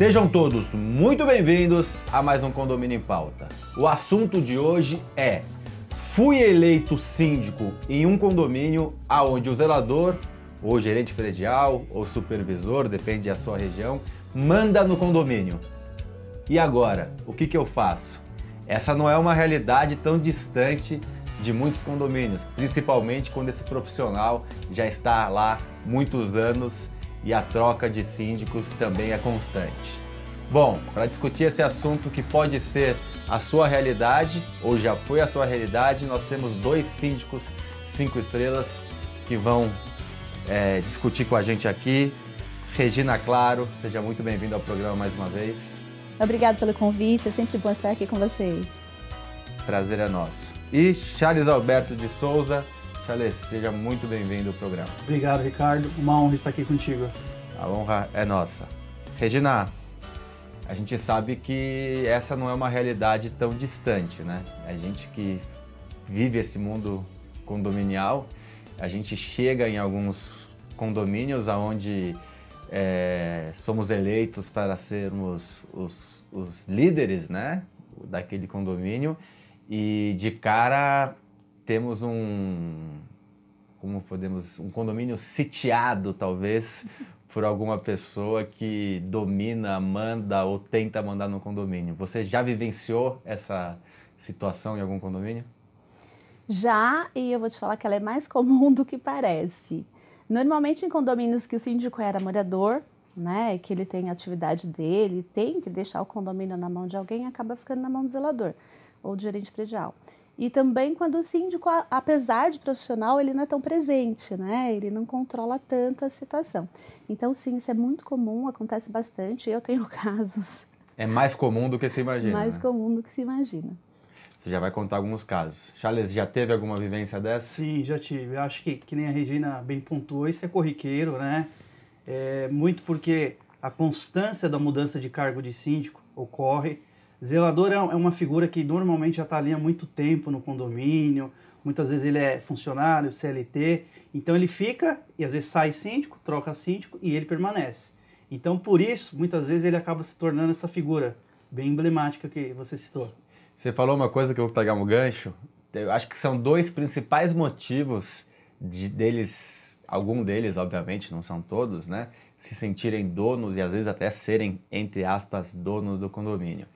Sejam todos muito bem-vindos a mais um Condomínio em Pauta. O assunto de hoje é: fui eleito síndico em um condomínio aonde o zelador, ou gerente predial, ou supervisor, depende da sua região, manda no condomínio. E agora, o que, que eu faço? Essa não é uma realidade tão distante de muitos condomínios, principalmente quando esse profissional já está lá muitos anos e a troca de síndicos também é constante. Bom, para discutir esse assunto que pode ser a sua realidade ou já foi a sua realidade, nós temos dois síndicos cinco estrelas que vão é, discutir com a gente aqui. Regina Claro, seja muito bem-vindo ao programa mais uma vez. Obrigado pelo convite, é sempre bom estar aqui com vocês. Prazer é nosso. E Charles Alberto de Souza, Charles, seja muito bem-vindo ao programa. Obrigado, Ricardo. Uma honra estar aqui contigo. A honra é nossa. Regina, a gente sabe que essa não é uma realidade tão distante, né? A gente que vive esse mundo condominial, a gente chega em alguns condomínios onde é, somos eleitos para sermos os, os líderes, né? Daquele condomínio e de cara temos um como podemos um condomínio sitiado talvez por alguma pessoa que domina, manda ou tenta mandar no condomínio. Você já vivenciou essa situação em algum condomínio? Já, e eu vou te falar que ela é mais comum do que parece. Normalmente em condomínios que o síndico era morador, né, que ele tem a atividade dele, tem que deixar o condomínio na mão de alguém, acaba ficando na mão do zelador ou do gerente predial. E também quando o síndico, apesar de profissional, ele não é tão presente, né? Ele não controla tanto a situação. Então, sim, isso é muito comum, acontece bastante. Eu tenho casos. É mais comum do que se imagina. Mais né? comum do que se imagina. Você já vai contar alguns casos. Charles, já teve alguma vivência dessa? Sim, já tive. Eu acho que, que nem a Regina bem pontuou, isso é corriqueiro, né? É, muito porque a constância da mudança de cargo de síndico ocorre Zelador é, é uma figura que normalmente já está ali há muito tempo no condomínio, muitas vezes ele é funcionário, CLT, então ele fica e às vezes sai síndico, troca síndico e ele permanece. Então por isso, muitas vezes ele acaba se tornando essa figura bem emblemática que você citou. Você falou uma coisa que eu vou pegar um gancho. Eu acho que são dois principais motivos de deles, algum deles, obviamente, não são todos, né? Se sentirem donos e às vezes até serem, entre aspas, donos do condomínio.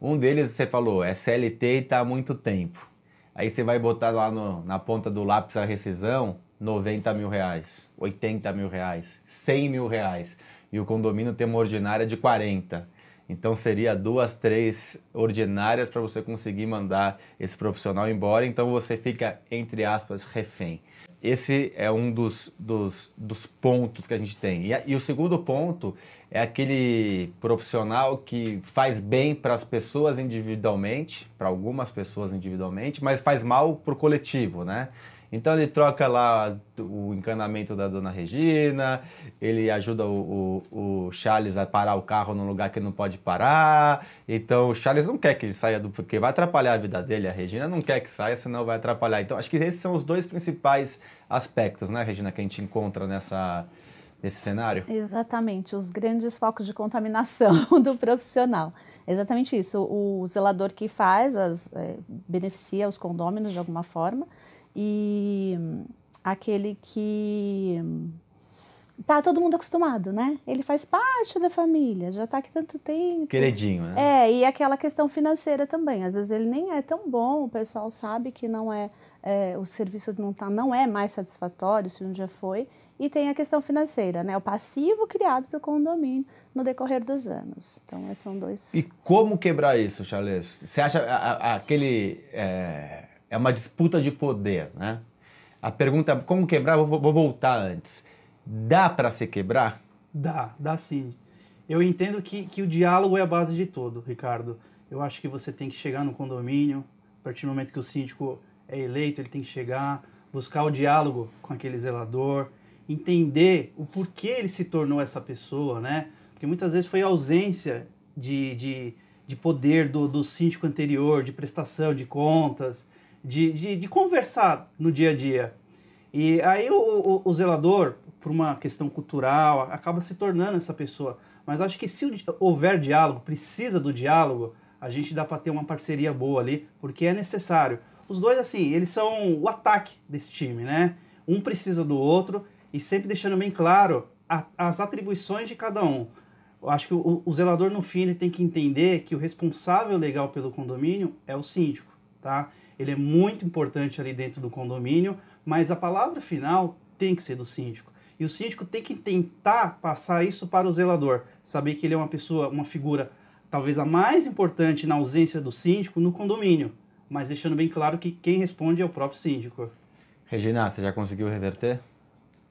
Um deles, você falou, é CLT e está há muito tempo. Aí você vai botar lá no, na ponta do lápis a rescisão, 90 mil reais, 80 mil reais, 100 mil reais. E o condomínio tem uma ordinária de 40. Então seria duas, três ordinárias para você conseguir mandar esse profissional embora. Então você fica, entre aspas, refém. Esse é um dos, dos, dos pontos que a gente tem. E, e o segundo ponto é aquele profissional que faz bem para as pessoas individualmente, para algumas pessoas individualmente, mas faz mal para o coletivo, né? Então ele troca lá o encanamento da dona Regina, ele ajuda o, o, o, Charles a parar o carro num lugar que não pode parar. Então o Charles não quer que ele saia do. porque vai atrapalhar a vida dele. A Regina não quer que saia, senão vai atrapalhar. Então acho que esses são os dois principais aspectos, né, Regina, que a gente encontra nessa, nesse cenário? Exatamente, os grandes focos de contaminação do profissional. Exatamente isso. O zelador que faz, as, é, beneficia os condôminos de alguma forma e aquele que tá todo mundo acostumado, né? Ele faz parte da família, já tá aqui tanto tempo. Queridinho, né? É, e aquela questão financeira também. Às vezes ele nem é tão bom, o pessoal sabe que não é, é o serviço não, tá, não é mais satisfatório, se um dia foi. E tem a questão financeira, né? O passivo criado para o condomínio no decorrer dos anos. Então, esses são dois. E como quebrar isso, Charles? Você acha a, a, aquele. É é uma disputa de poder, né? A pergunta é como quebrar, vou, vou voltar antes. Dá para se quebrar? Dá, dá sim. Eu entendo que, que o diálogo é a base de tudo, Ricardo. Eu acho que você tem que chegar no condomínio, a partir do momento que o síndico é eleito, ele tem que chegar, buscar o diálogo com aquele zelador, entender o porquê ele se tornou essa pessoa, né? Porque muitas vezes foi ausência de, de, de poder do, do síndico anterior, de prestação de contas, de, de, de conversar no dia a dia. E aí o, o, o, zelador, por uma questão cultural, acaba se tornando essa pessoa. Mas acho que se houver diálogo, precisa do diálogo, a gente dá para ter uma parceria boa ali, porque é necessário. Os dois, assim, eles são o ataque desse time, né? Um precisa do outro e sempre deixando bem claro a, as atribuições de cada um. Eu acho que o, o, zelador, no fim, ele tem que entender que o responsável legal pelo condomínio é o síndico, tá? Ele é muito importante ali dentro do condomínio, mas a palavra final tem que ser do síndico. E o síndico tem que tentar passar isso para o zelador, saber que ele é uma pessoa, uma figura talvez a mais importante na ausência do síndico no condomínio, mas deixando bem claro que quem responde é o próprio síndico. Regina, você já conseguiu reverter?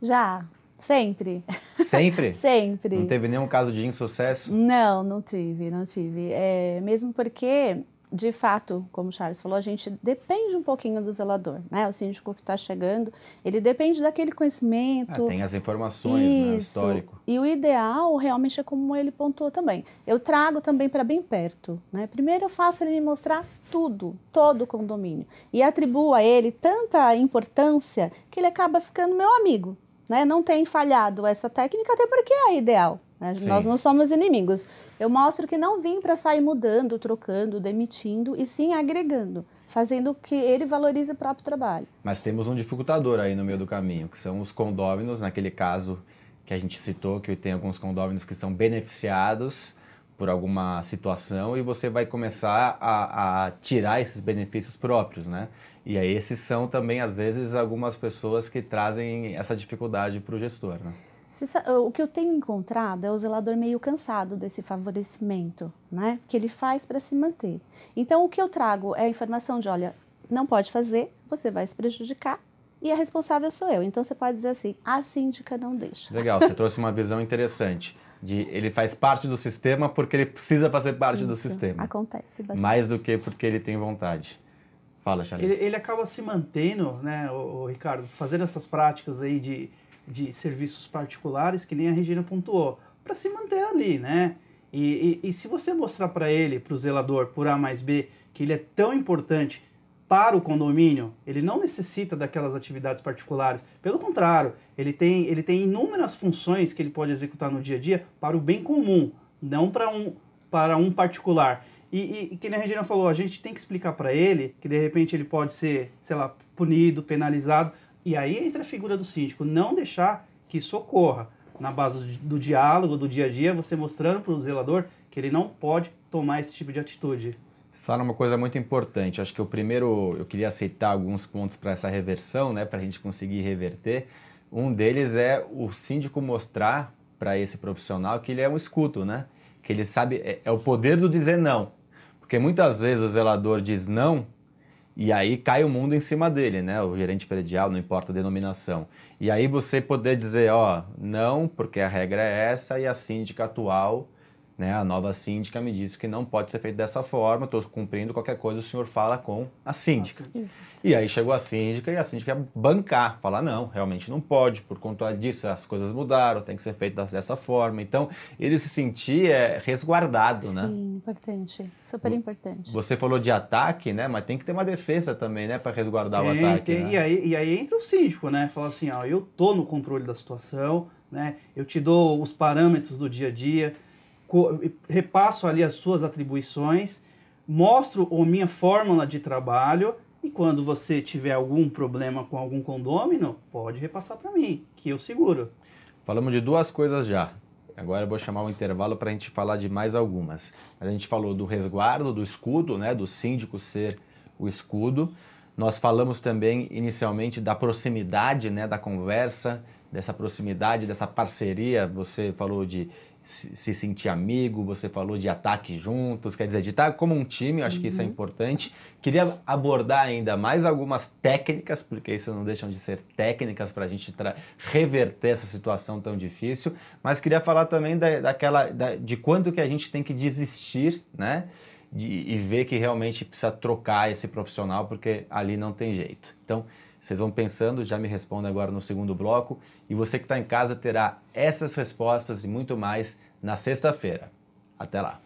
Já, sempre. Sempre? sempre. Não teve nenhum caso de insucesso? Não, não tive, não tive. É, mesmo porque de fato, como o Charles falou, a gente depende um pouquinho do zelador, né? O síndico que está chegando, ele depende daquele conhecimento. Ah, tem as informações, Isso. né? O histórico. E o ideal realmente é como ele pontuou também. Eu trago também para bem perto, né? Primeiro eu faço ele me mostrar tudo, todo o condomínio. E atribuo a ele tanta importância que ele acaba ficando meu amigo, né? Não tem falhado essa técnica, até porque é ideal. Né? Nós não somos inimigos. Eu mostro que não vim para sair mudando, trocando, demitindo, e sim agregando, fazendo que ele valorize o próprio trabalho. Mas temos um dificultador aí no meio do caminho, que são os condôminos, naquele caso que a gente citou, que tem alguns condôminos que são beneficiados por alguma situação e você vai começar a, a tirar esses benefícios próprios, né? E aí esses são também, às vezes, algumas pessoas que trazem essa dificuldade para o gestor, né? O que eu tenho encontrado é o zelador meio cansado desse favorecimento, né? Que ele faz para se manter. Então, o que eu trago é a informação de: olha, não pode fazer, você vai se prejudicar e a responsável sou eu. Então, você pode dizer assim: a síndica não deixa. Legal, você trouxe uma visão interessante. De ele faz parte do sistema porque ele precisa fazer parte Isso, do sistema. Acontece bastante. Mais do que porque ele tem vontade. Fala, Charles. Ele, ele acaba se mantendo, né, o, o Ricardo, fazendo essas práticas aí de de serviços particulares, que nem a Regina pontuou, para se manter ali, né? E, e, e se você mostrar para ele, para o zelador, por A mais B, que ele é tão importante para o condomínio, ele não necessita daquelas atividades particulares. Pelo contrário, ele tem, ele tem inúmeras funções que ele pode executar no dia a dia para o bem comum, não para um, para um particular. E, e, e que a Regina falou, a gente tem que explicar para ele que de repente ele pode ser, sei lá, punido, penalizado, e aí entra a figura do síndico, não deixar que isso ocorra. Na base do, diálogo, do dia a dia, você mostrando para o zelador que ele não pode tomar esse tipo de atitude. Fala uma coisa muito importante. Acho que o primeiro, eu queria aceitar alguns pontos para essa reversão, né, para a gente conseguir reverter. Um deles é o síndico mostrar para esse profissional que ele é um escuto, né? Que ele sabe, é, é o poder do dizer não. Porque muitas vezes o zelador diz não e aí cai o mundo em cima dele, né? O gerente predial, não importa a denominação. E aí você poder dizer, ó, não, porque a regra é essa e a síndica atual né, a nova síndica me disse que não pode ser feito dessa forma, estou cumprindo qualquer coisa, o senhor fala com a síndica. E aí chegou a síndica e a síndica ia bancar, falar, não, realmente não pode, por conta disso as coisas mudaram, tem que ser feito dessa forma. Então, ele se sentir é, resguardado, Sim, né? Sim, importante, super importante. Você falou de ataque, né? Mas tem que ter uma defesa também, né? Para resguardar tem, o ataque. Tem, né? e, aí, e aí entra o síndico, né? Fala assim, ó, eu tô no controle da situação, né? Eu te dou os parâmetros do dia a dia, repasso ali as suas atribuições, mostro a minha fórmula de trabalho e quando você tiver algum problema com algum condômino, pode repassar para mim, que eu seguro. Falamos de duas coisas já. Agora eu vou chamar um intervalo para a gente falar de mais algumas. A gente falou do resguardo, do escudo, né, do síndico ser o escudo. Nós falamos também inicialmente da proximidade, né, da conversa, dessa proximidade, dessa parceria. Você falou de se, sentir amigo, você falou de ataque juntos, quer dizer, de estar como um time, acho uhum. que isso é uhum. importante. Queria abordar ainda mais algumas técnicas, porque isso não deixam de ser técnicas para a gente reverter essa situação tão difícil, mas queria falar também da, daquela, da, de quanto que a gente tem que desistir, né? De, e ver que realmente precisa trocar esse profissional, porque ali não tem jeito. Então, vocês vão pensando, já me respondem agora no segundo bloco. E você que está em casa terá essas respostas e muito mais na sexta-feira. Até lá!